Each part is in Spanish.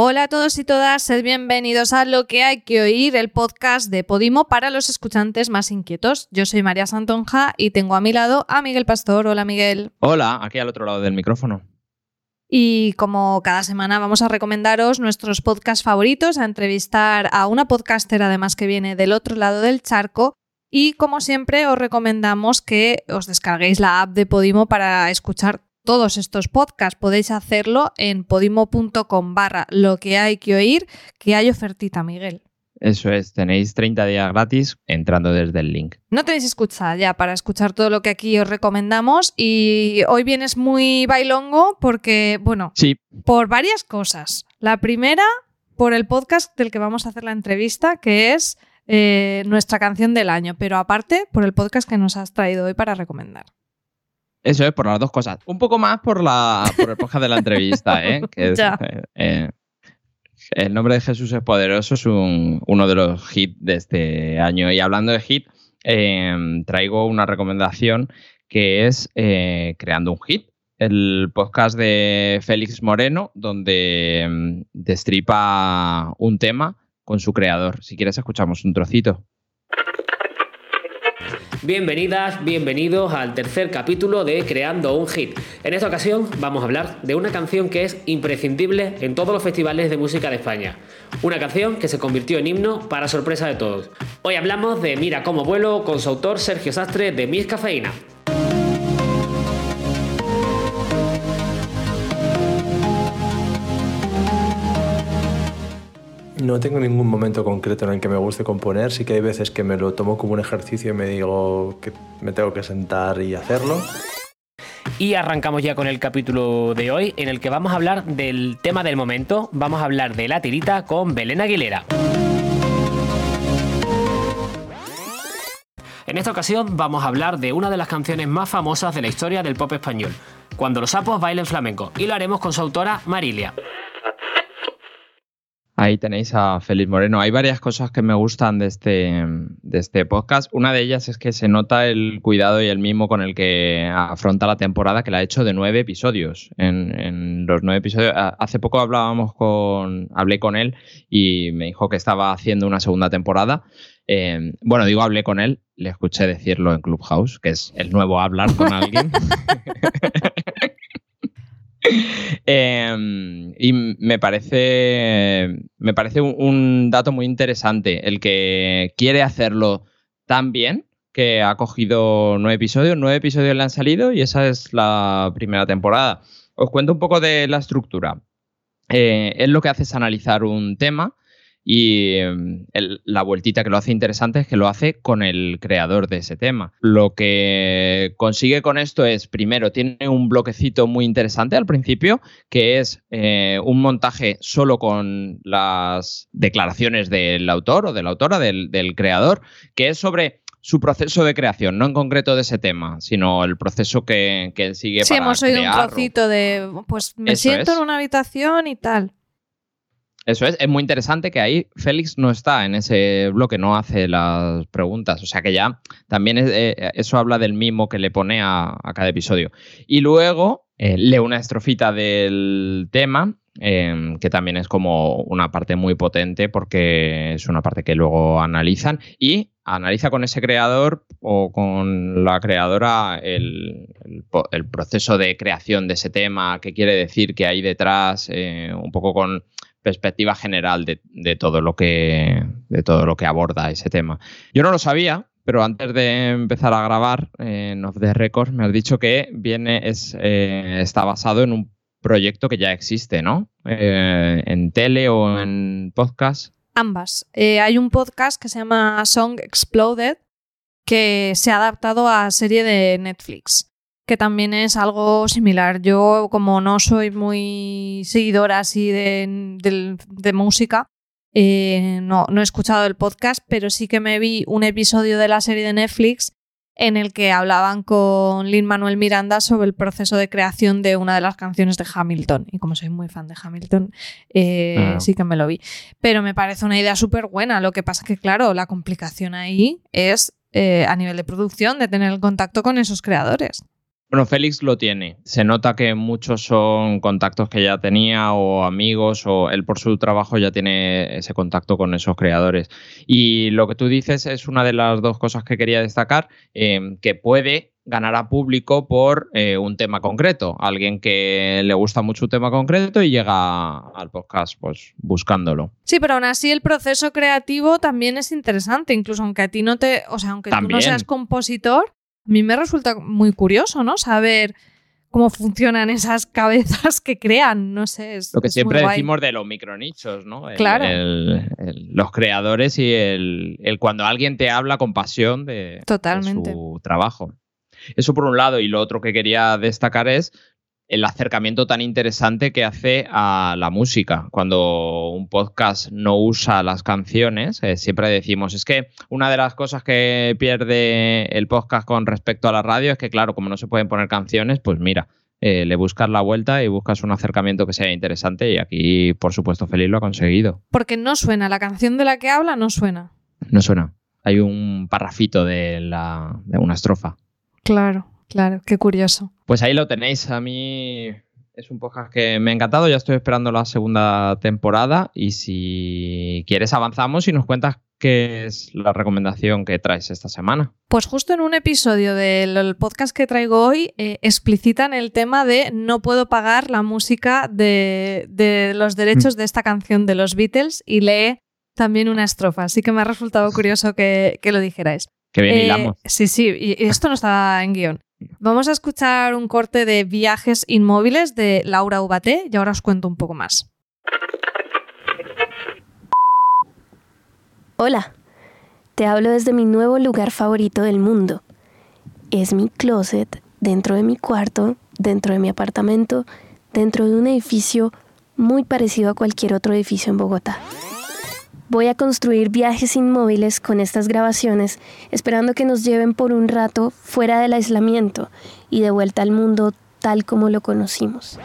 Hola a todos y todas, sed bienvenidos a Lo que hay que oír, el podcast de Podimo para los escuchantes más inquietos. Yo soy María Santonja y tengo a mi lado a Miguel Pastor. Hola Miguel. Hola, aquí al otro lado del micrófono. Y como cada semana vamos a recomendaros nuestros podcasts favoritos, a entrevistar a una podcaster además que viene del otro lado del charco. Y como siempre os recomendamos que os descarguéis la app de Podimo para escuchar todos estos podcasts. Podéis hacerlo en podimo.com barra lo que hay que oír, que hay ofertita, Miguel. Eso es, tenéis 30 días gratis entrando desde el link. No tenéis escucha ya para escuchar todo lo que aquí os recomendamos y hoy vienes muy bailongo porque, bueno, sí. por varias cosas. La primera, por el podcast del que vamos a hacer la entrevista, que es eh, nuestra canción del año, pero aparte por el podcast que nos has traído hoy para recomendar. Eso es, por las dos cosas. Un poco más por, la, por el podcast de la entrevista, ¿eh? Que es, Ya. eh, eh, el nombre de Jesús es poderoso es un- uno de los hits de este año. Y hablando de hit, eh, traigo una recomendación que es eh, Creando un Hit, el podcast de Félix Moreno, donde mm, destripa un tema con su creador. Si quieres, escuchamos un trocito. Bienvenidas, bienvenidos al tercer capítulo de Creando un Hit. En esta ocasión vamos a hablar de una canción que es imprescindible en todos los festivales de música de España. Una canción que se convirtió en himno para sorpresa de todos. Hoy hablamos de Mira cómo vuelo con su autor Sergio Sastre de Mis Cafeína. No tengo ningún momento concreto en el que me guste componer, sí que hay veces que me lo tomo como un ejercicio y me digo que me tengo que sentar y hacerlo. Y arrancamos ya con el capítulo de hoy en el que vamos a hablar del tema del momento. Vamos a hablar de la tirita con Belén Aguilera. En esta ocasión vamos a hablar de una de las canciones más famosas de la historia del pop español, Cuando los sapos bailen flamenco, y lo haremos con su autora Marilia. Ahí tenéis a Félix Moreno. Hay varias cosas que me gustan de este, de este podcast. Una de ellas es que se nota el cuidado y el mimo con el que afronta la temporada, que la ha hecho de nueve episodios. En, los nueve episodios. Hace poco hablábamos con. hablé con él y me dijo que estaba haciendo una segunda temporada. Eh, bueno, digo, hablé con él, le escuché decirlo en Clubhouse, que es el nuevo hablar con alguien. Eh, y me parece, me parece un, dato muy interesante el que quiere hacerlo tan bien que ha cogido nueve episodios, nueve episodios le han salido y esa es la primera temporada. Os cuento un poco de la estructura. Eh, lo que hace es analizar un tema y el- la vueltita que lo hace interesante es que lo hace con el creador de ese tema. Lo que consigue con esto es, primero, tiene un bloquecito muy interesante al principio, que es eh, un montaje solo con las declaraciones del autor o de la autora, del, del creador, que es sobre su proceso de creación, no en concreto de ese tema, sino el proceso que, que él sigue Sí, para hemos oído un crear trocito de, pues me Eso siento es. en una habitación y tal. Eso es, es muy interesante que ahí Félix no está en ese bloque, no hace las preguntas. O sea que ya también eh, eso habla del mimo que le pone a, cada episodio. Y luego eh, lee una estrofita del tema, eh, que también es como una parte muy potente porque es una parte que luego analizan y analiza con ese creador o con la creadora el, el el proceso de creación de ese tema, qué quiere decir que hay detrás, eh, un poco con perspectiva general de, de todo lo que de todo lo que aborda ese tema. Yo no lo sabía, pero antes de empezar a grabar en Off the Records me has dicho que viene es eh, está basado en un proyecto que ya existe, ¿no? Eh, en tele o en podcast. Ambas. Eh, hay un podcast que se llama Song Exploded que se ha adaptado a serie de Netflix, que también es algo similar. Yo, como no soy muy seguidora así de, música, eh, no, no he escuchado el podcast, pero sí que me vi un episodio de la serie de Netflix en el que hablaban con Lin Manuel Miranda sobre el proceso de creación de una de las canciones de Hamilton. Y como soy muy fan de Hamilton, eh, Ah. sí que me lo vi. Pero me parece una idea súper buena. Lo que pasa que, claro, la complicación ahí es eh, a nivel de producción de tener el contacto con esos creadores. Bueno, Félix lo tiene. Se nota que muchos son contactos que ya tenía o amigos o él por su trabajo ya tiene ese contacto con esos creadores. Y lo que tú dices es una de las dos cosas que quería destacar, eh, que puede ganar a público por eh, un tema concreto. Alguien que le gusta mucho un tema concreto y llega al podcast pues buscándolo. Sí, pero aún así el proceso creativo también es interesante, incluso aunque a ti no te, o sea, aunque tú no seas compositor, a mí me resulta muy curioso, ¿no? Saber cómo funcionan esas cabezas que crean, no sé. Es, Lo que siempre decimos de los micronichos, ¿no? claro. los creadores y el, cuando alguien te habla con pasión de, Totalmente. de su trabajo. Eso por un lado. Y lo otro que quería destacar es el acercamiento tan interesante que hace a la música. Cuando un podcast no usa las canciones, eh, siempre decimos, es que una de las cosas que pierde el podcast con respecto a la radio es que, claro, como no se pueden poner canciones, pues mira, eh, le buscas la vuelta y buscas un acercamiento que sea interesante y aquí, por supuesto, Feliz lo ha conseguido. Porque no suena, la canción de la que habla no suena. No suena. Hay un parrafito de, la, de una estrofa. Claro. Claro, qué curioso. Pues ahí lo tenéis. A mí es un podcast que me ha encantado. Ya estoy esperando la segunda temporada. Y si quieres, avanzamos y nos cuentas qué es la recomendación que traes esta semana. Pues justo en un episodio del podcast que traigo hoy eh, explicitan el tema de no puedo pagar la música de, los derechos de esta canción de los Beatles y lee también una estrofa. Así que me ha resultado curioso que, lo dijerais. Que bien hilamos. Eh, sí, sí, y esto no estaba en guion. Vamos a escuchar un corte de Viajes Inmóviles de Laura Ubaté y ahora os cuento un poco más. Hola, te hablo desde mi nuevo lugar favorito del mundo. Es mi closet dentro de mi cuarto, dentro de mi apartamento, dentro de un edificio muy parecido a cualquier otro edificio en Bogotá. Voy a construir viajes inmóviles con estas grabaciones, esperando que nos lleven por un rato fuera del aislamiento y de vuelta al mundo tal como lo conocimos.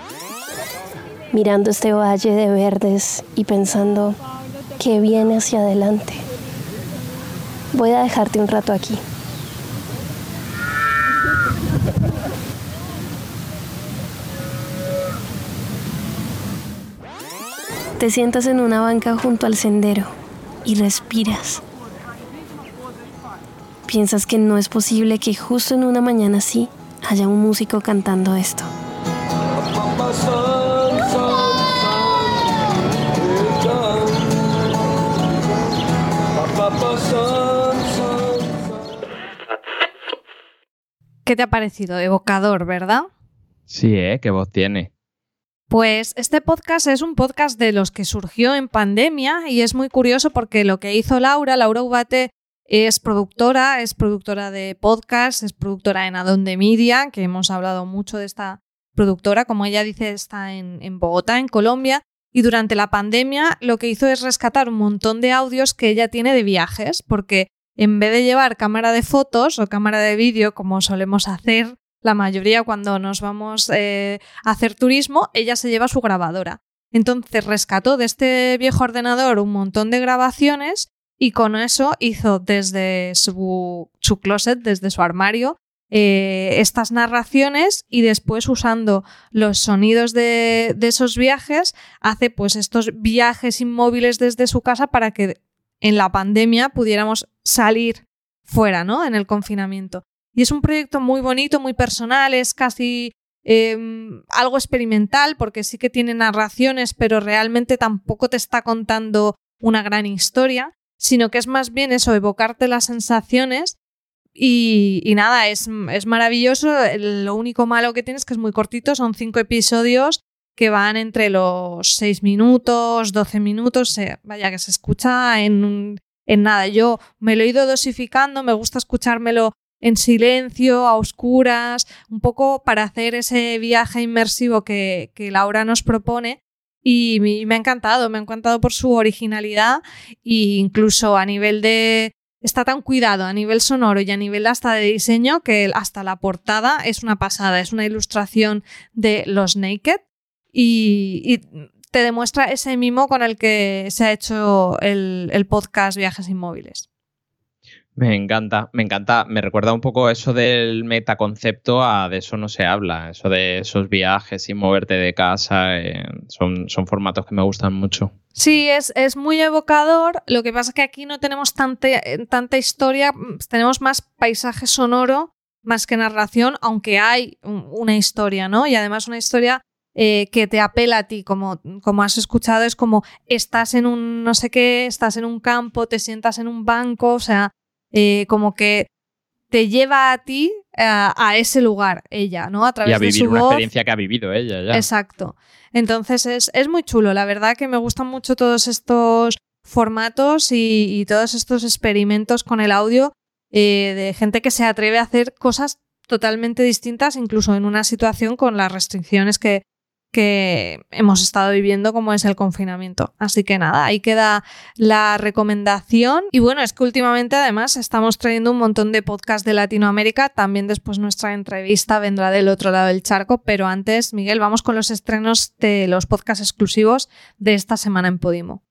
Mirando este valle de verdes y pensando que viene hacia adelante. Voy a dejarte un rato aquí. Te sientas en una banca junto al sendero y respiras. Piensas que no es posible que justo en una mañana así haya un músico cantando esto. ¿Qué te ha parecido? Evocador, ¿verdad? Sí, ¿eh? ¿Qué voz tiene? Pues este podcast es un podcast de los que surgió en pandemia y es muy curioso porque lo que hizo Laura, Laura Ubate, es productora, es productora de podcast, es productora en Adonde Media, que hemos hablado mucho de esta productora, como ella dice, está en, en Bogotá, en Colombia, y durante la pandemia lo que hizo es rescatar un montón de audios que ella tiene de viajes, porque en vez de llevar cámara de fotos o cámara de vídeo, como solemos hacer la mayoría cuando nos vamos eh, a hacer turismo, ella se lleva su grabadora. Entonces rescató de este viejo ordenador un montón de grabaciones y con eso hizo desde su, closet, desde su armario, eh, estas narraciones y después usando los sonidos de, de, esos viajes hace pues estos viajes inmóviles desde su casa para que en la pandemia pudiéramos salir fuera, ¿no? En el confinamiento. Y es un proyecto muy bonito, muy personal, es casi em, algo experimental porque sí que tiene narraciones, pero realmente tampoco te está contando una gran historia, sino que es más bien eso, evocarte las sensaciones. Y, nada, es, es maravilloso. Lo único malo que tienes es que es muy cortito, son cinco episodios que van entre los seis minutos, doce minutos, vaya que se escucha en, en nada. Yo me lo he ido dosificando, me gusta escuchármelo en silencio, a oscuras, un poco para hacer ese viaje inmersivo que, Laura nos propone. Y me ha encantado, me ha encantado por su originalidad e incluso a nivel de... Está tan cuidado a nivel sonoro y a nivel hasta de diseño que hasta la portada es una pasada, es una ilustración de los Naked y, te demuestra ese mimo con el que se ha hecho el podcast Viajes Inmóviles. Me encanta, me encanta. Me recuerda un poco eso del metaconcepto a de eso no se habla, eso de esos viajes y moverte de casa. eh, son, son formatos que me gustan mucho. Sí, es, es muy evocador. Lo que pasa es que aquí no tenemos tanta, historia, mm, tenemos más paisaje sonoro más que narración, aunque hay un- una historia, ¿no? Y además una historia eh, que te apela a ti, como, como has escuchado, es como estás en un no sé qué, estás en un campo, te sientas en un banco, o sea, eh, como que te lleva a ti a, a ese lugar, ella, ¿no? A través Y a de vivir su una voz. experiencia que ha vivido ella ya. Exacto. Entonces es, es muy chulo. La verdad que me gustan mucho todos estos formatos y, y todos estos experimentos con el audio eh, de gente que se atreve a hacer cosas totalmente distintas, incluso en una situación con las restricciones que, que hemos estado viviendo como es el confinamiento. Así que nada, ahí queda la recomendación. Y bueno, es que últimamente además estamos trayendo un montón de podcasts de Latinoamérica. También después nuestra entrevista vendrá del otro lado del charco. Pero antes, Miguel, vamos con los estrenos de los podcasts exclusivos de esta semana en Podimo.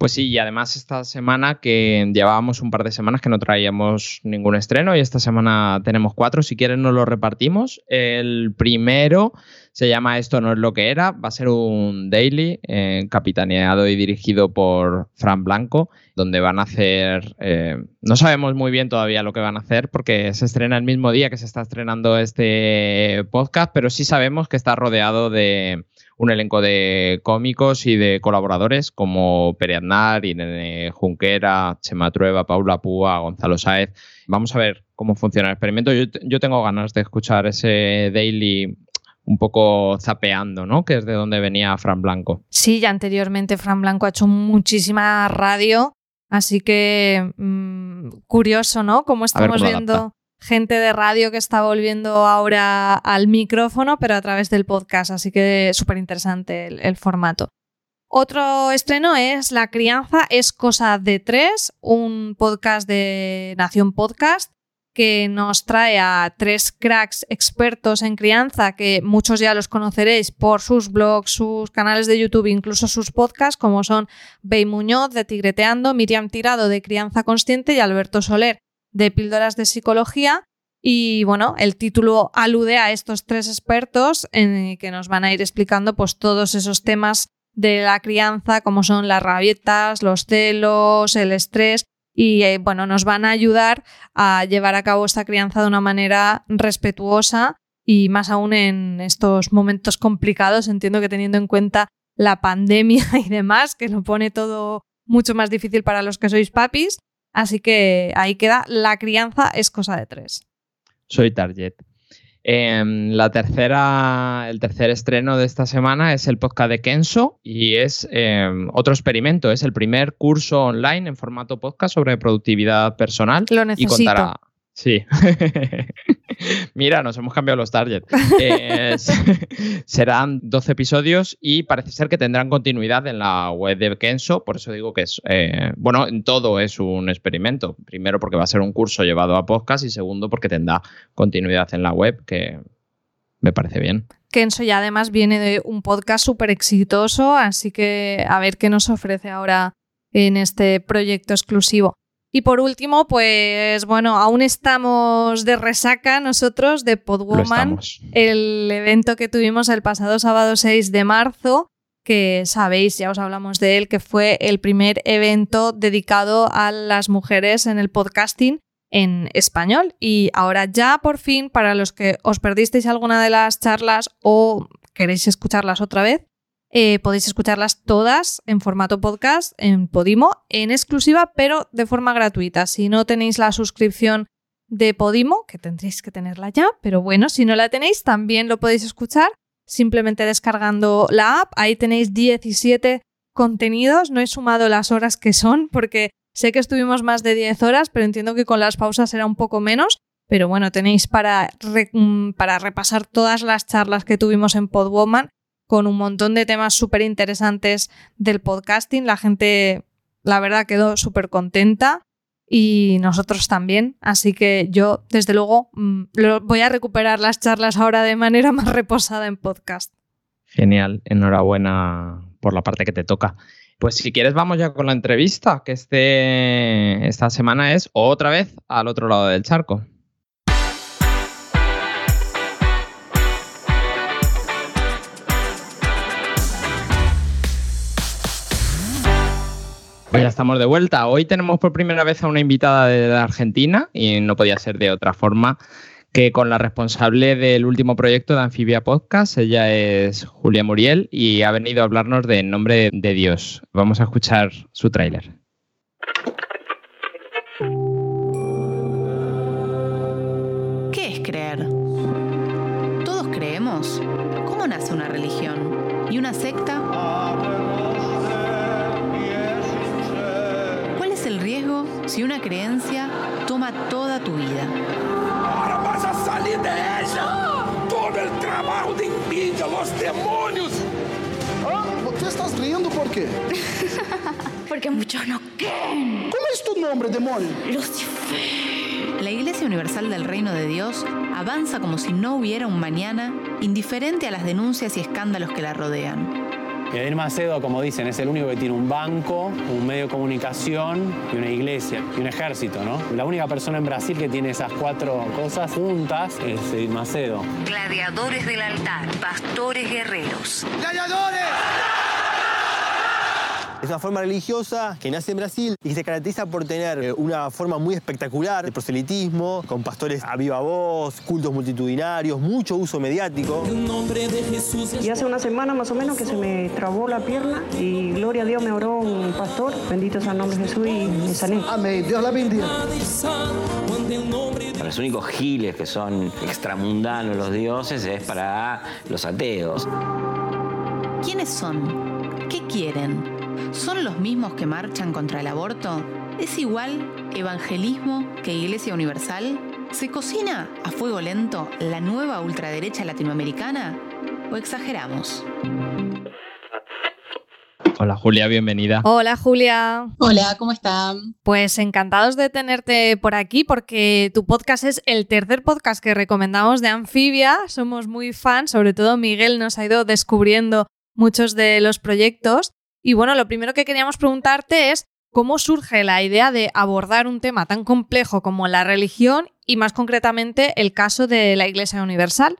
Pues sí, y además esta semana que llevábamos un par de semanas que no traíamos ningún estreno y esta semana tenemos cuatro, si quieren nos lo repartimos. El primero se llama Esto no es lo que era, va a ser un daily eh, capitaneado y dirigido por Fran Blanco, donde van a hacer, eh, no sabemos muy bien todavía lo que van a hacer porque se estrena el mismo día que se está estrenando este podcast, pero sí sabemos que está rodeado de un elenco de cómicos y de colaboradores como Pere Aznar, Irene Junquera, Chema Trueba, Paula Púa, Gonzalo Sáez. Vamos a ver cómo funciona el experimento. Yo, yo tengo ganas de escuchar ese daily un poco zapeando, ¿no? Que es de donde venía Fran Blanco. Sí, ya anteriormente Fran Blanco ha hecho muchísima radio, así que mmm, curioso, ¿no? Cómo estamos cómo viendo adapta. gente de radio que está volviendo ahora al micrófono, pero a través del podcast, así que súper interesante el, el formato. Otro estreno es La crianza es cosa de tres, un podcast de Nación Podcast que nos trae a tres cracks expertos en crianza que muchos ya los conoceréis por sus blogs, sus canales de YouTube, incluso sus podcasts, como son Bey Muñoz de Tigreteando, Miriam Tirado de Crianza Consciente y Alberto Soler de Píldoras de Psicología. Y bueno, el título alude a estos tres expertos en que nos van a ir explicando pues todos esos temas de la crianza, como son las rabietas, los celos, el estrés, y eh, bueno, nos van a ayudar a llevar a cabo esta crianza de una manera respetuosa y más aún en estos momentos complicados, entiendo que teniendo en cuenta la pandemia y demás, que lo pone todo mucho más difícil para los que sois papis, así que ahí queda, la crianza es cosa de tres. Soy Target. Eh, la tercera, el tercer estreno de esta semana es el podcast de Kenso y es eh, otro experimento. Es el primer curso online en formato podcast sobre productividad personal. Lo y necesito. contará. Sí. Mira, nos hemos cambiado los targets. Serán 12 episodios y parece ser que tendrán continuidad en la web de Kenso. Por eso digo que es, eh, bueno, en todo es un experimento. Primero porque va a ser un curso llevado a podcast y segundo porque tendrá continuidad en la web, que me parece bien. Kenso ya además viene de un podcast súper exitoso, así que a ver qué nos ofrece ahora en este proyecto exclusivo. Y por último, pues bueno, aún estamos de resaca nosotros de Podwoman, el evento que tuvimos el pasado sábado 6 de marzo, que sabéis, ya os hablamos de él, que fue el primer evento dedicado a las mujeres en el podcasting en español. Y ahora ya por fin, para los que os perdisteis alguna de las charlas o queréis escucharlas otra vez, eh, podéis escucharlas todas en formato podcast en Podimo, en exclusiva, pero de forma gratuita. Si no tenéis la suscripción de Podimo, que tendréis que tenerla ya, pero bueno, si no la tenéis, también lo podéis escuchar simplemente descargando la app. Ahí tenéis 17 contenidos. No he sumado las horas que son, porque sé que estuvimos más de 10 horas, pero entiendo que con las pausas era un poco menos. Pero bueno, tenéis para, mm, para repasar todas las charlas que tuvimos en Podwoman con un montón de temas súper interesantes del podcasting. La gente, la verdad, quedó súper contenta y nosotros también. Así que yo, desde luego, mm, voy a recuperar las charlas ahora de manera más reposada en podcast. Genial, enhorabuena por la parte que te toca. Pues si quieres vamos ya con la entrevista, que este, esta semana es otra vez al otro lado del charco. Ya estamos de vuelta. Hoy tenemos por primera vez a una invitada de Argentina y no podía ser de otra forma que con la responsable del último proyecto de Anfibia Podcast. Ella es Julia Muriel y ha venido a hablarnos de En Nombre de Dios. Vamos a escuchar su tráiler. ¿Qué es creer? Todos creemos. ¿Cómo nace una religión? ¿Y una secta? Riesgo si una creencia toma toda tu vida? salir de ella. Todo el trabajo de envidia, los demonios. Ah, ¿Tú estás riendo por qué? Porque muchos no creen. ¿Cómo es tu nombre, demonio? Lucifer. La Iglesia Universal del Reino de Dios avanza como si no hubiera un mañana, indiferente a las denuncias y escándalos que la rodean. Edir Macedo, como dicen, es el único que tiene un banco, un medio de comunicación y una iglesia y un ejército, ¿no? La única persona en Brasil que tiene esas cuatro cosas juntas es Edir Macedo. Gladiadores del altar, pastores guerreros. ¡Gladiadores! Es una forma religiosa que nace en Brasil y que se caracteriza por tener eh, una forma muy espectacular de proselitismo, con pastores a viva voz, cultos multitudinarios, mucho uso mediático. Y hace una semana más o menos que se me trabó la pierna y gloria a Dios me oró un pastor, bendito sea el nombre de Jesús y me sané. Amén, Dios la bendiga. Para los únicos giles que son extramundanos los dioses es para los ateos. ¿Quiénes son? ¿Qué quieren? ¿Son los mismos que marchan contra el aborto? ¿Es igual evangelismo que Iglesia Universal? ¿Se cocina a fuego lento la nueva ultraderecha latinoamericana? ¿O exageramos? Hola Julia, bienvenida. Hola Julia. Hola, ¿cómo están? Pues encantados de tenerte por aquí porque tu podcast es el tercer podcast que recomendamos de Anfibia. Somos muy fans, sobre todo Miguel nos ha ido descubriendo muchos de los proyectos. Y bueno, lo primero que queríamos preguntarte es cómo surge la idea de abordar un tema tan complejo como la religión y más concretamente el caso de la Iglesia Universal.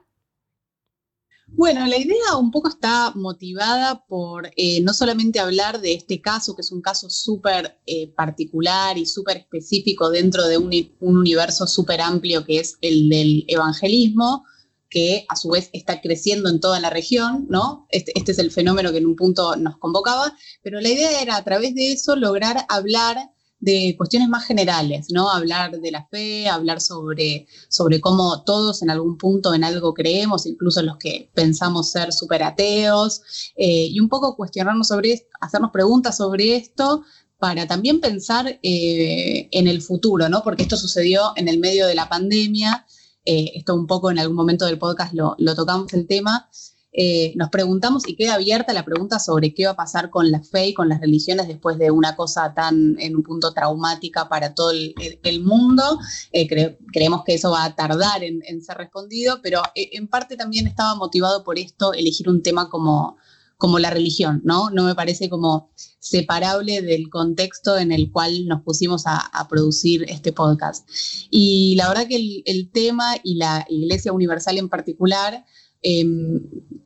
Bueno, la idea un poco está motivada por eh, no solamente hablar de este caso, que es un caso súper eh, particular y súper específico dentro de un, un universo súper amplio que es el del evangelismo, que a su vez está creciendo en toda la región, ¿no? Este, este, es el fenómeno que en un punto nos convocaba, pero la idea era a través de eso lograr hablar de cuestiones más generales, ¿no? Hablar de la fe, hablar sobre, sobre cómo todos en algún punto en algo creemos, incluso los que pensamos ser súper ateos, eh, y un poco cuestionarnos sobre esto, hacernos preguntas sobre esto, para también pensar eh, en el futuro, ¿no? Porque esto sucedió en el medio de la pandemia, eh, esto un poco en algún momento del podcast lo, tocamos el tema, eh, nos preguntamos y queda abierta la pregunta sobre qué va a pasar con la fe y con las religiones después de una cosa tan en un punto traumática para todo el, mundo. Eh, cre creemos que eso va a tardar en, ser respondido, pero en parte también estaba motivado por esto elegir un tema como, como la religión, ¿no? No me parece como separable del contexto en el cual nos pusimos a, producir este podcast. Y la verdad que el, tema y la Iglesia Universal en particular eh,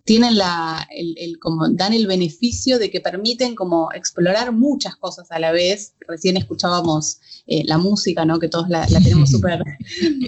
tienen la, el, el, como dan el beneficio de que permiten como explorar muchas cosas a la vez. Recién escuchábamos eh, la música, ¿no? Que todos la, la tenemos súper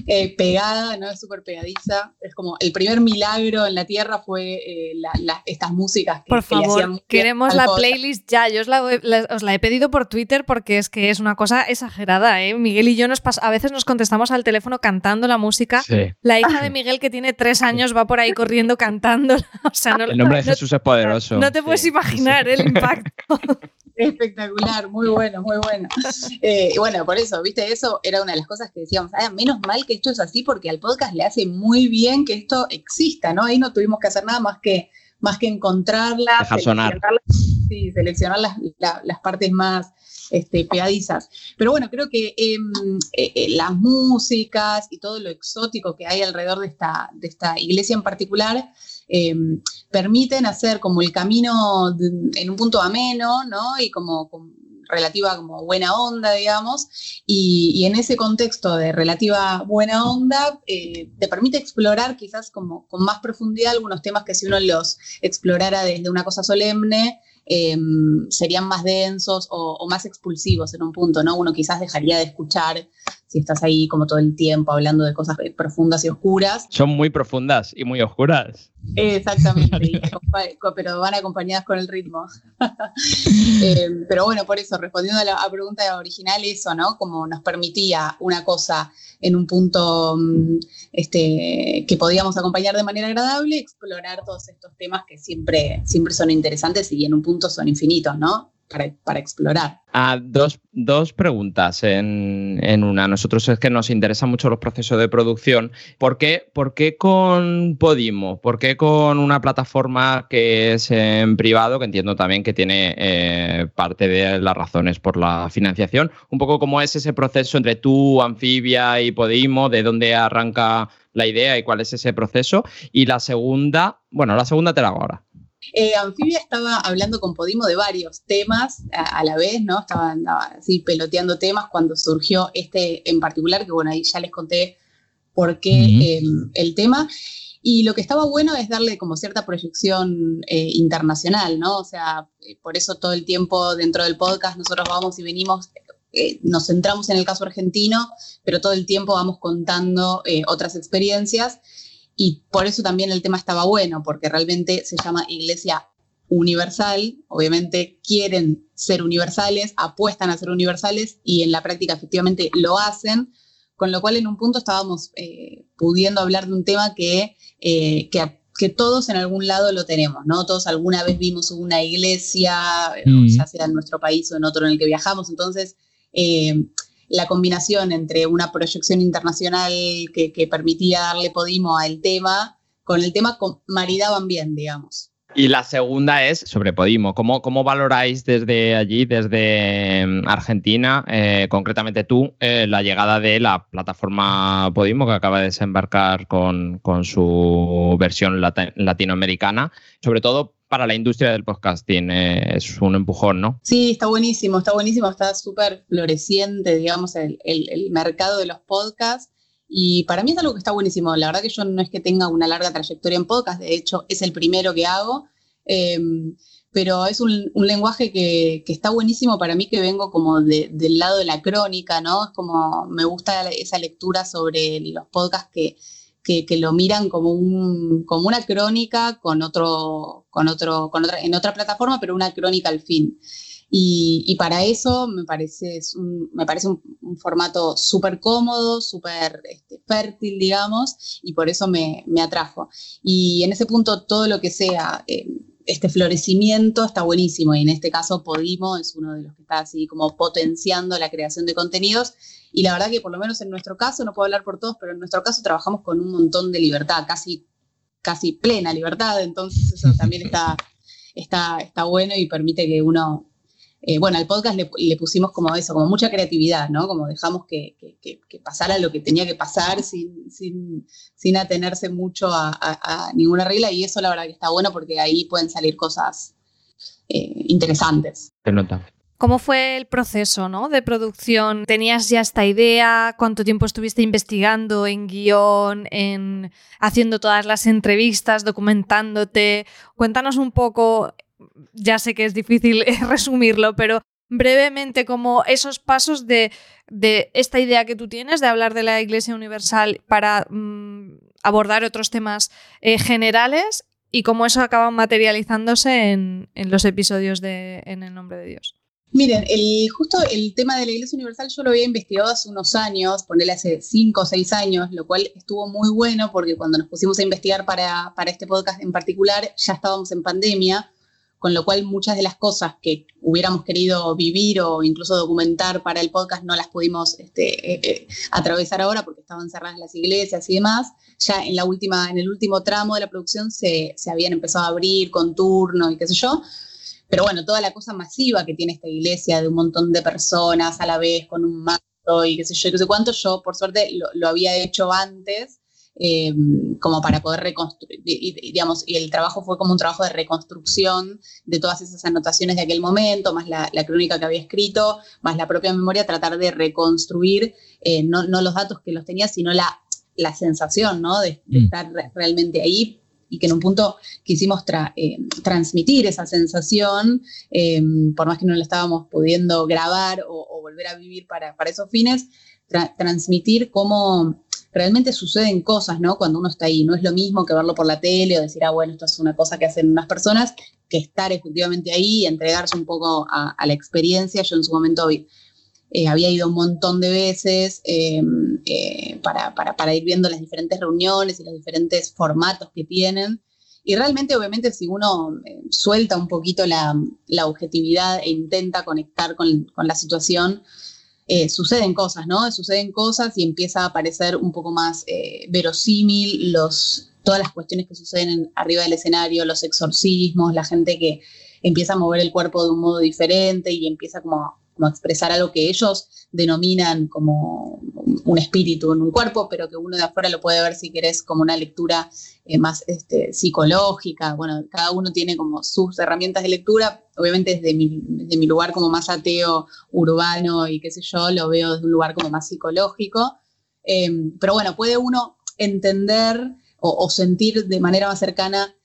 eh, pegada, ¿no? Es súper pegadiza. Es como el primer milagro en la Tierra fue eh, la, la, estas músicas que, Por que favor, queremos la playlist ya. Yo os la, os la, he pedido por Twitter porque es que es una cosa exagerada, ¿eh? Miguel y yo nos a veces nos contestamos al teléfono cantando la música. Sí. La hija de Miguel que tiene tres años va por ahí corriendo cantándola. O sea, no, el nombre de Jesús no, es poderoso. No te puedes sí. imaginar el impacto. Espectacular, muy bueno, muy bueno. Eh, bueno, por eso, viste, eso era una de las cosas que decíamos, ah, menos mal que esto es así porque al podcast le hace muy bien que esto exista, ¿no? Ahí no tuvimos que hacer nada más que, más que encontrarla, seleccionar, sí, seleccionar las, la, las partes más este, pegadizas. Pero bueno, creo que eh, eh, las músicas y todo lo exótico que hay alrededor de esta, de esta iglesia en particular em, permiten hacer como el camino en un punto ameno, ¿no? Y como, relativa como buena onda, digamos, y, en ese contexto de relativa buena onda eh, te permite explorar quizás como con más profundidad algunos temas que si uno los explorara desde una cosa solemne, Em, serían más densos o, más expulsivos en un punto, ¿no? Uno quizás dejaría de escuchar si estás ahí como todo el tiempo hablando de cosas profundas y oscuras. Son muy profundas y muy oscuras. Exactamente, pero van acompañadas con el ritmo. Em, pero bueno, por eso, respondiendo a la pregunta original, eso, ¿no? Como nos permitía una cosa en un punto mm, este, que podíamos acompañar de manera agradable, explorar todos estos temas que siempre, siempre son interesantes y en un punto son infinitos, ¿no? Para, explorar. Ah, dos, dos, preguntas en, en, una. Nosotros es que nos interesan mucho los procesos de producción. ¿Por qué, ¿Por qué, con Podimo? ¿Por qué con una plataforma que es en privado, que entiendo también que tiene eh, parte de las razones por la financiación? Un poco cómo es ese proceso entre tú, Anfibia y Podimo, de dónde arranca la idea y cuál es ese proceso. Y la segunda, bueno, la segunda te la hago ahora. Eh, Anfibia estaba hablando con Podimo de varios temas a, la vez, ¿no? Estaba, así peloteando temas cuando surgió este en particular, que bueno, ahí ya les conté por qué em, el tema. Y lo que estaba bueno es darle como cierta proyección eh, internacional, ¿no? O sea, eh, por eso todo el tiempo dentro del podcast nosotros vamos y venimos, nos centramos en el caso argentino, pero todo el tiempo vamos contando otras experiencias y por eso también el tema estaba bueno, porque realmente se llama Iglesia Universal, obviamente quieren ser universales, apuestan a ser universales y en la práctica efectivamente lo hacen, con lo cual en un punto estábamos eh, pudiendo hablar de un tema que, eh, que, que, todos en algún lado lo tenemos, ¿no? Todos alguna vez vimos una iglesia, mm. ya sea en nuestro país o en otro en el que viajamos, entonces... Eh, la combinación entre una proyección internacional que, permitía darle Podimo al tema, con el tema maridaban bien, digamos. Y la segunda es sobre Podimo. ¿Cómo, cómo valoráis desde allí, desde mm, Argentina, eh, concretamente tú, eh, la llegada de la plataforma Podimo que acaba de desembarcar con, con su versión latinoamericana? Sobre todo para la industria del podcasting eh, es un empujón, ¿no? Sí, está buenísimo, está buenísimo, está súper floreciente, digamos, el, mercado de los podcasts. Y para mí es algo que está buenísimo. La verdad que yo no es que tenga una larga trayectoria en podcast, de hecho es el primero que hago, em, pero es un, lenguaje que, está buenísimo para mí que vengo como del lado de la crónica, ¿no? Es como me gusta esa lectura sobre los podcasts que, que, lo miran como, un, como una crónica con otro, con otro, con otra, en otra plataforma, pero una crónica al fin. Y, para eso me parece, un, me parece un, formato súper cómodo, súper este, fértil, digamos, y por eso me, me, atrajo. Y en ese punto todo lo que sea eh, este florecimiento está buenísimo y en este caso Podimo es uno de los que está así como potenciando la creación de contenidos y la verdad que por lo menos en nuestro caso, no puedo hablar por todos, pero en nuestro caso trabajamos con un montón de libertad, casi, casi plena libertad, entonces eso también está, está, está bueno y permite que uno eh, bueno, al podcast le, pusimos como eso, como mucha creatividad, ¿no? Como dejamos que, pasara lo que tenía que pasar sin, sin, atenerse mucho a, ninguna regla y eso la verdad que está bueno porque ahí pueden salir cosas eh, interesantes. Se nota. ¿Cómo fue el proceso ¿no? de producción? ¿Tenías ya esta idea? ¿Cuánto tiempo estuviste investigando en guion, en haciendo todas las entrevistas, documentándote? Cuéntanos un poco ya sé que es difícil resumirlo, pero brevemente como esos pasos de, esta idea que tú tienes de hablar de la Iglesia Universal para mm, abordar otros temas eh, generales y cómo eso acaba materializándose en, los episodios de En el nombre de Dios. Miren, el, justo el tema de la Iglesia Universal yo lo había investigado hace unos años, ponerle hace cinco o seis años, lo cual estuvo muy bueno porque cuando nos pusimos a investigar para, para este podcast en particular ya estábamos en pandemia, con lo cual muchas de las cosas que hubiéramos querido vivir o incluso documentar para el podcast no las pudimos este, eh, eh, atravesar ahora porque estaban cerradas las iglesias y demás. Ya en, la última, en el último tramo de la producción se, habían empezado a abrir con turno y qué sé yo. Pero bueno, toda la cosa masiva que tiene esta iglesia de un montón de personas a la vez con un manto y qué sé yo, qué sé cuánto, yo por suerte lo, lo había hecho antes eh, como para poder reconstruir, digamos, y el trabajo fue como un trabajo de reconstrucción de todas esas anotaciones de aquel momento, más la, crónica que había escrito, más la propia memoria, tratar de reconstruir eh, no, los datos que los tenía, sino la, la sensación, ¿no? De, mm. estar realmente ahí y que en un punto quisimos eh, transmitir esa sensación, por más que no la estábamos pudiendo grabar o, volver a vivir para, para esos fines, transmitir cómo realmente suceden cosas, ¿no? Cuando uno está ahí. No es lo mismo que verlo por la tele o decir, ah, bueno, esto es una cosa que hacen unas personas, que estar efectivamente ahí y entregarse un poco a, la experiencia. Yo en su momento eh, había ido un montón de veces em, eh, para, ir viendo las diferentes reuniones y los diferentes formatos que tienen. Y realmente, obviamente, si uno eh, suelta un poquito la, objetividad e intenta conectar con, con la situación, eh, suceden cosas, ¿no? Suceden cosas y empieza a aparecer un poco más eh, verosímil los, todas las cuestiones que suceden arriba del escenario, los exorcismos, la gente que empieza a mover el cuerpo de un modo diferente y empieza como como expresar algo que ellos denominan como un espíritu en un cuerpo, pero que uno de afuera lo puede ver si querés como una lectura eh, más este, psicológica. Bueno, cada uno tiene como sus herramientas de lectura. Obviamente desde mi, mi lugar como más ateo, urbano y qué sé yo, lo veo desde un lugar como más psicológico. Em, pero bueno, puede uno entender o sentir de manera más cercana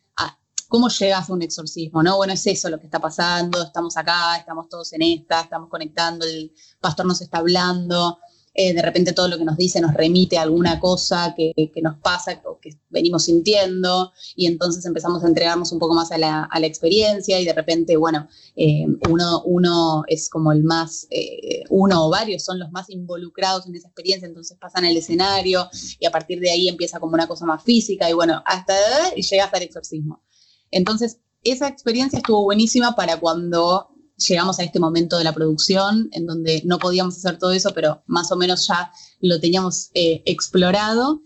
¿Cómo llegas a un exorcismo? ¿no? Bueno, es eso lo que está pasando, estamos acá, estamos todos en esta, estamos conectando, el pastor nos está hablando, eh, de repente todo lo que nos dice nos remite a alguna cosa que, nos pasa o que venimos sintiendo y entonces empezamos a entregarnos un poco más a la, experiencia y de repente, bueno, eh, uno, uno es como el más, eh, uno o varios son los más involucrados en esa experiencia, entonces pasan el escenario y a partir de ahí empieza como una cosa más física y bueno, hasta y llegas al exorcismo. Entonces, esa experiencia estuvo buenísima para cuando llegamos a este momento de la producción, en donde no podíamos hacer todo eso, pero más o menos ya lo teníamos eh, explorado.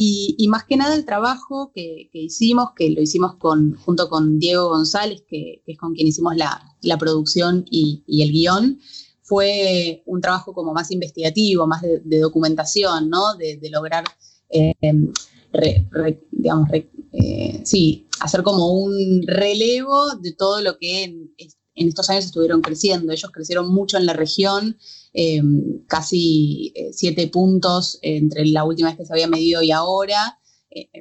Y, más que nada el trabajo que, hicimos, que lo hicimos junto con Diego González, que, es con quien hicimos la, producción y, el guion, fue un trabajo como más investigativo, más de, documentación, ¿no? De, lograr, eh, digamos, eh, sí, hacer como un relevo de todo lo que en, estos años estuvieron creciendo. Ellos crecieron mucho en la región, eh, casi eh, siete puntos entre la última vez que se había medido y ahora.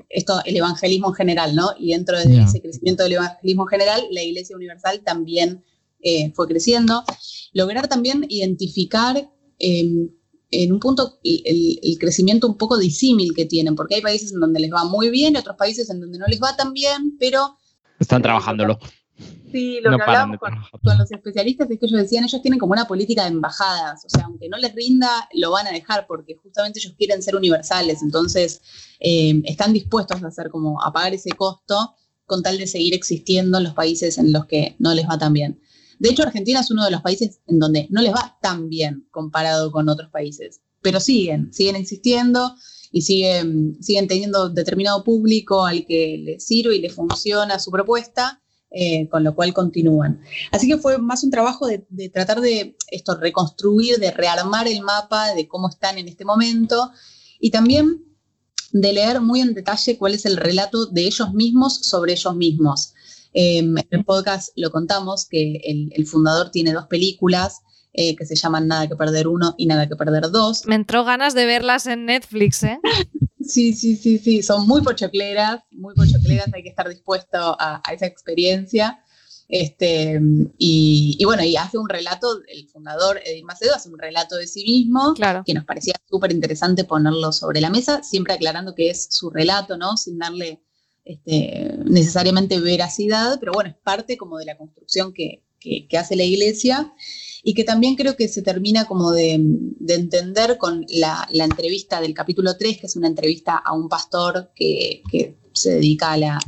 esto, el evangelismo en general, ¿no? Y dentro de ese crecimiento del evangelismo en general, la Iglesia Universal también fue creciendo. Lograr también identificar en un punto el, crecimiento un poco disímil que tienen, porque hay países en donde les va muy bien y otros países en donde no les va tan bien, pero... Están trabajándolo. Sí, lo que hablábamos con, los especialistas es que ellos decían, ellos tienen como una política de embajadas, o sea, aunque no les rinda, lo van a dejar porque justamente ellos quieren ser universales, entonces eh, están dispuestos a hacer como a pagar ese costo con tal de seguir existiendo en los países en los que no les va tan bien. De hecho, Argentina es uno de los países en donde no les va tan bien comparado con otros países, pero siguen, siguen existiendo y siguen, siguen teniendo determinado público al que les sirve y les funciona su propuesta, eh, con lo cual continúan. Así que fue más un trabajo de, tratar de esto, reconstruir, de rearmar el mapa de cómo están en este momento y también de leer muy en detalle cuál es el relato de ellos mismos sobre ellos mismos. Em, en el podcast lo contamos que el, fundador tiene dos películas eh, que se llaman Nada que perder uno y Nada que perder dos. Me entró ganas de verlas en Netflix, ¿eh? sí, sí, sí, sí, son muy pochocleras, muy pochocleras, hay que estar dispuesto a, esa experiencia. Este, y, bueno, y hace un relato, el fundador Edith Macedo hace un relato de sí mismo, que nos parecía súper interesante ponerlo sobre la mesa, siempre aclarando que es su relato, ¿no? Sin darle este, necesariamente veracidad, pero bueno, es parte como de la construcción que, hace la iglesia y que también creo que se termina como de, entender con la, entrevista del capítulo 3, que es una entrevista a un pastor que, se dedica a, la,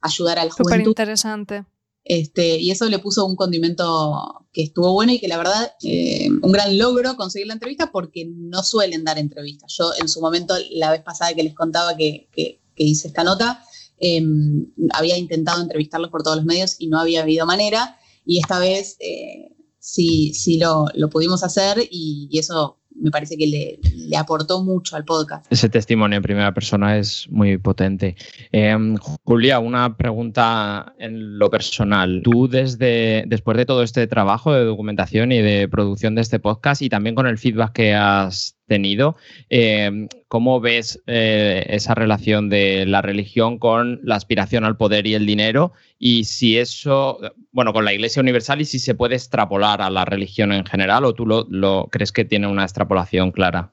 ayudar al juventud. Súper interesante. Este, y eso le puso un condimento que estuvo bueno y que la verdad, eh, un gran logro conseguir la entrevista porque no suelen dar entrevistas. Yo en su momento, la vez pasada que les contaba que hice esta nota, Em, había intentado entrevistarlos por todos los medios y no había habido manera. Y esta vez eh, sí, sí lo, pudimos hacer y, eso me parece que le, le, aportó mucho al podcast. Ese testimonio en primera persona es muy potente. Eh, Julia, una pregunta en lo personal. Tú desde después de todo este trabajo de documentación y de producción de este podcast y también con el feedback que has tenido. Eh, ¿Cómo ves eh, esa relación de la religión con la aspiración al poder y el dinero? Y si eso, bueno, con la Iglesia Universal y si se puede extrapolar a la religión en general o tú lo crees que tiene una extrapolación clara?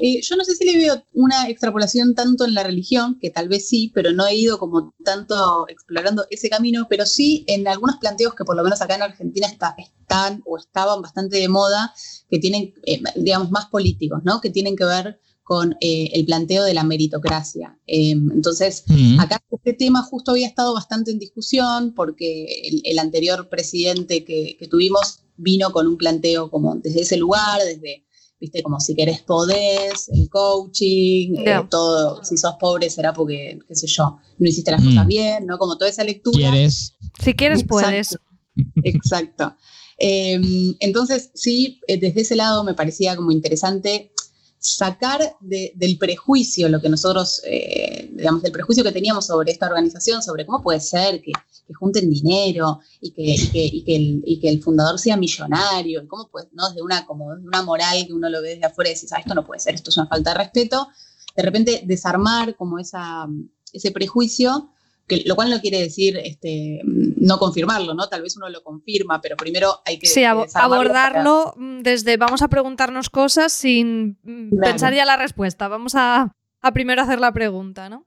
Eh, yo no sé si le veo una extrapolación tanto en la religión, que tal vez sí, pero no he ido como tanto explorando ese camino, pero sí en algunos planteos que por lo menos acá en Argentina está, están o estaban bastante de moda, que tienen, eh, digamos, más políticos, ¿no? Que tienen que ver con eh, el planteo de la meritocracia. entonces, acá este tema justo había estado bastante en discusión porque el, anterior presidente que, que tuvimos vino con un planteo como desde ese lugar, desde viste, como si querés podés, el coaching, eh, todo, si sos pobre será porque, qué sé yo, no hiciste las cosas mm. bien, ¿no? Como toda esa lectura. ¿Quieres? Si quieres, puedes. Exacto. Em, entonces, sí, eh, desde ese lado me parecía como interesante sacar del prejuicio lo que nosotros, eh, digamos, del prejuicio que teníamos sobre esta organización, sobre cómo puede ser que, junten dinero y que, y que, el, fundador sea millonario, y cómo puede, ¿no? Desde una, como una moral que uno lo ve desde afuera y dice, ah, esto no puede ser, esto es una falta de respeto, de repente desarmar como esa, ese prejuicio lo cual no quiere decir este, no confirmarlo, ¿no? Tal vez uno lo confirma, pero primero hay que... Sí, abordarlo mm, desde vamos a preguntarnos cosas sin mm, pensar ya la respuesta, vamos a, a primero hacer la pregunta, ¿no?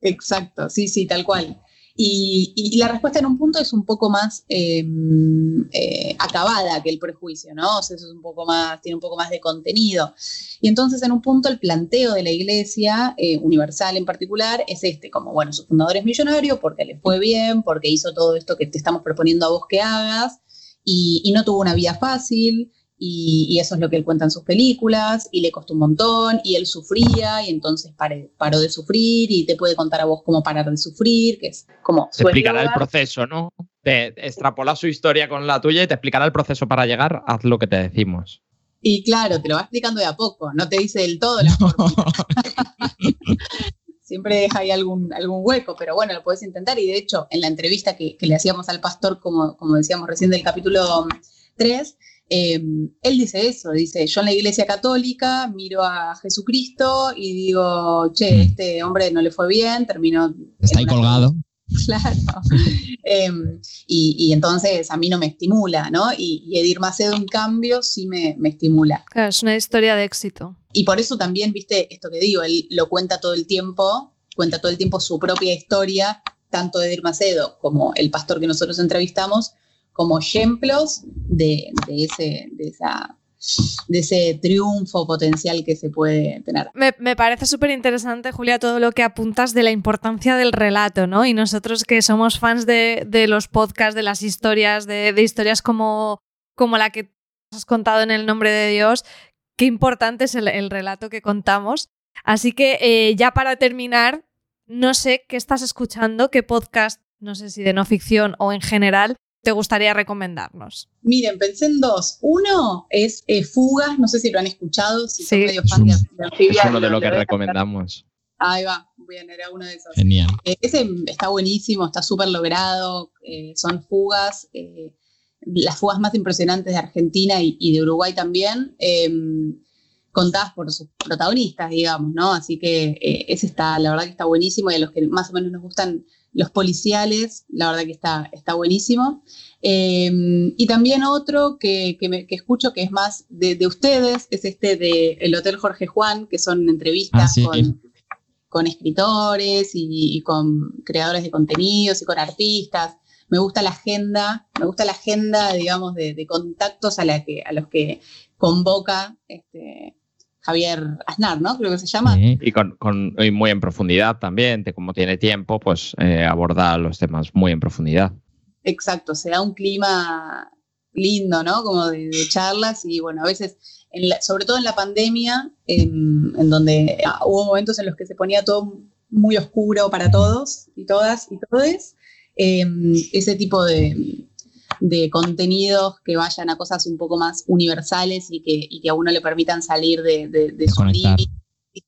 Exacto, sí, sí, tal cual. Y, la respuesta en un punto es un poco más em, eh, acabada que el prejuicio, ¿no? O sea, eso es un poco más, tiene un poco más de contenido. Y entonces en un punto el planteo de la iglesia eh, universal en particular es este, como, bueno, su fundador es millonario porque le fue bien, porque hizo todo esto que te estamos proponiendo a vos que hagas, y no tuvo una vida fácil, y, eso es lo que él cuenta en sus películas, y le costó un montón, y él sufría, y entonces paró de sufrir, y te puede contar a vos cómo parar de sufrir, que es como... Te explicará el proceso, ¿no? Te extrapola su historia con la tuya y te explicará el proceso para llegar, haz lo que te decimos. Y claro, te lo va explicando de a poco, no te dice del todo la. Siempre deja ahí algún, algún hueco, pero bueno, lo puedes intentar. Y de hecho, en la entrevista que, que le hacíamos al pastor, como, como decíamos recién del capítulo 3, Em, él dice eso, dice, yo en la iglesia católica miro a Jesucristo y digo, che, mm. este hombre no le fue bien, terminó... Está ahí colgado. Claro. Em, y, entonces a mí no me estimula, ¿no? Y, y Edir Macedo, en cambio, sí me, me estimula. Claro, es una historia de éxito. Y por eso también, viste, esto que digo, él lo cuenta todo el tiempo, cuenta todo el tiempo su propia historia, tanto de Edir Macedo como el pastor que nosotros entrevistamos, como ejemplos de, ese, de, esa, de ese triunfo potencial que se puede tener. Me, parece súper interesante, Julia, todo lo que apuntas de la importancia del relato, ¿no? Y nosotros que somos fans de, los podcasts, de las historias, de, historias como, como la que has contado en el nombre de Dios, qué importante es el, relato que contamos. Así que eh, ya para terminar, no sé qué estás escuchando, qué podcast, no sé si de no ficción o en general, te gustaría recomendarnos? Miren, pensé en dos. Uno es eh, Fugas, no sé si lo han escuchado, si son medio fan de, Es uno de lo que recomendamos. Ahí va, bien, era uno de esos. Genial. Eh, ese está buenísimo, está súper logrado, eh, son fugas, las fugas más impresionantes de Argentina y, de Uruguay también, em, contadas por sus protagonistas, digamos, ¿no? Así que ese está, la verdad que está buenísimo y a los que más o menos nos gustan los policiales, la verdad que está, está buenísimo. Em, y también otro que, que, escucho que es más de, ustedes, es este de El Hotel Jorge Juan, que son entrevistas ah, con, escritores y, con creadores de contenidos y con artistas. Me gusta la agenda, me gusta la agenda, digamos, de, contactos a, la que, a los que convoca este, Javier Aznar, ¿no? Creo que se llama. y con, muy en profundidad también, como tiene tiempo, pues eh, aborda los temas muy en profundidad. Exacto, se da un clima lindo, ¿no? Como de, charlas y bueno, a veces, sobre todo en la pandemia, en, donde ah, hubo momentos en los que se ponía todo muy oscuro para todos y todas y todos, em, ese tipo de, de contenidos que vayan a cosas un poco más universales y que, y que a uno le permitan salir de, de, de su límite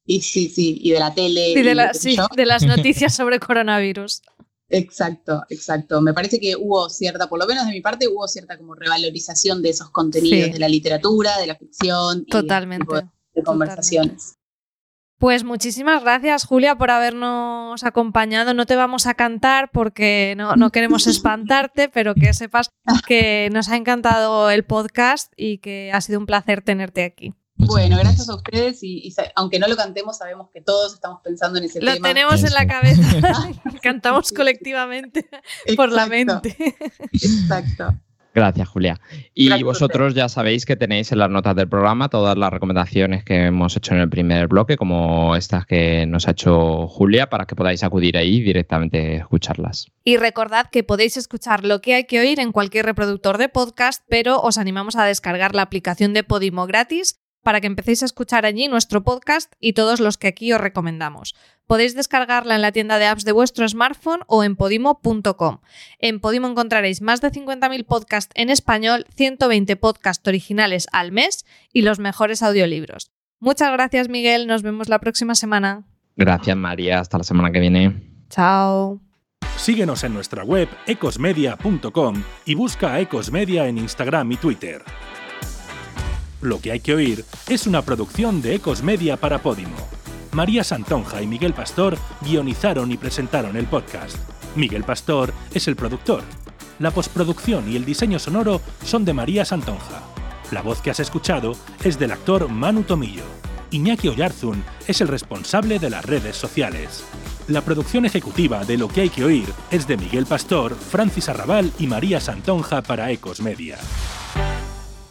y, sí, sí, y de la tele. Y de, la, sí, de las noticias sobre coronavirus. Exacto, exacto. Me parece que hubo cierta, por lo menos de mi parte, hubo cierta como revalorización de esos contenidos, de la literatura, de la ficción. Totalmente. Y de, de conversaciones. Pues muchísimas gracias, Julia, por habernos acompañado. No te vamos a cantar porque no, no, queremos espantarte, pero que sepas que nos ha encantado el podcast y que ha sido un placer tenerte aquí. Bueno, gracias a ustedes y, y, aunque no lo cantemos, sabemos que todos estamos pensando en ese lo tema. Lo tenemos en la cabeza. Cantamos colectivamente Exacto. por la mente. Exacto. Gracias, Julia. Y Gracias vosotros ya sabéis que tenéis en las notas del programa todas las recomendaciones que hemos hecho en el primer bloque, como estas que nos ha hecho Julia, para que podáis acudir ahí y directamente escucharlas. Y recordad que podéis escuchar lo que hay que oír en cualquier reproductor de podcast, pero os animamos a descargar la aplicación de Podimo gratis para que empecéis a escuchar allí nuestro podcast y todos los que aquí os recomendamos. Podéis descargarla en la tienda de apps de vuestro smartphone o en podimo.com. En Podimo encontraréis más de 50.000 podcasts en español, 120 podcasts originales al mes y los mejores audiolibros. Muchas gracias, Miguel. Nos vemos la próxima semana. Gracias, María. Hasta la semana que viene. Chao. Síguenos en nuestra web ecosmedia.com y busca a Ecosmedia en Instagram y Twitter. Lo que hay que oír es una producción de Ecosmedia para Podimo. María Santonja y Miguel Pastor guionizaron y presentaron el podcast. Miguel Pastor es el productor. La postproducción y el diseño sonoro son de María Santonja. La voz que has escuchado es del actor Manu Tomillo. Iñaki Oyarzun es el responsable de las redes sociales. La producción ejecutiva de Lo que hay que oír es de Miguel Pastor, Francis Arrabal y María Santonja para Ecos Media.